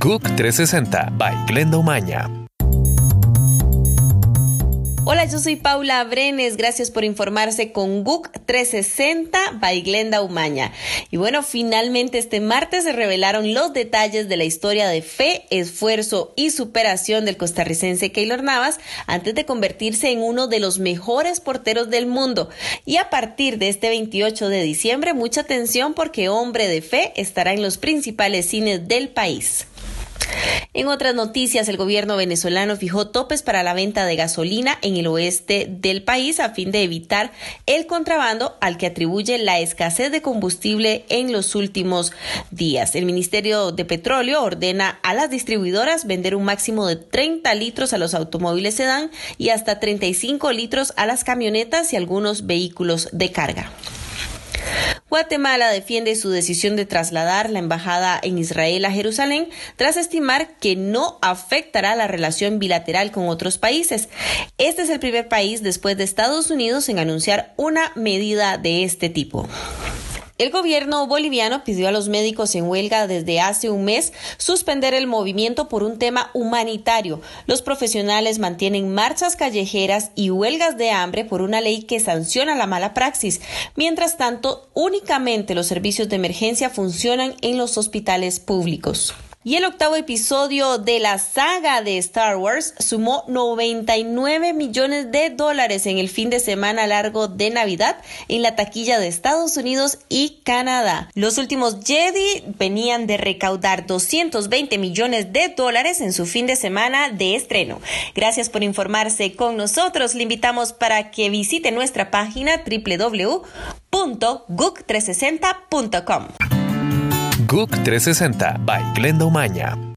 GUC 360 by Glenda Umaña. Hola, yo soy Paula Brenes. Gracias por informarse con GUC 360 by Glenda Umaña. Y bueno, finalmente este martes se revelaron los detalles de la historia de fe, esfuerzo y superación del costarricense Keylor Navas antes de convertirse en uno de los mejores porteros del mundo. Y a partir de este 28 de diciembre, mucha atención porque Hombre de Fe estará en los principales cines del país. En otras noticias, el gobierno venezolano fijó topes para la venta de gasolina en el oeste del país a fin de evitar el contrabando al que atribuye la escasez de combustible en los últimos días. El Ministerio de Petróleo ordena a las distribuidoras vender un máximo de 30 litros a los automóviles sedán y hasta 35 litros a las camionetas y algunos vehículos de carga. Guatemala defiende su decisión de trasladar la embajada en Israel a Jerusalén tras estimar que no afectará la relación bilateral con otros países. Este es el primer país después de Estados Unidos en anunciar una medida de este tipo. El gobierno boliviano pidió a los médicos en huelga desde hace un mes suspender el movimiento por un tema humanitario. Los profesionales mantienen marchas callejeras y huelgas de hambre por una ley que sanciona la mala praxis. Mientras tanto, únicamente los servicios de emergencia funcionan en los hospitales públicos. Y el octavo episodio de la saga de Star Wars sumó 99 millones de dólares en el fin de semana largo de Navidad en la taquilla de Estados Unidos y Canadá. Los últimos Jedi venían de recaudar 220 millones de dólares en su fin de semana de estreno. Gracias por informarse con nosotros. Le invitamos para que visite nuestra página www.gook360.com. GUC 360 by Glenda Umaña.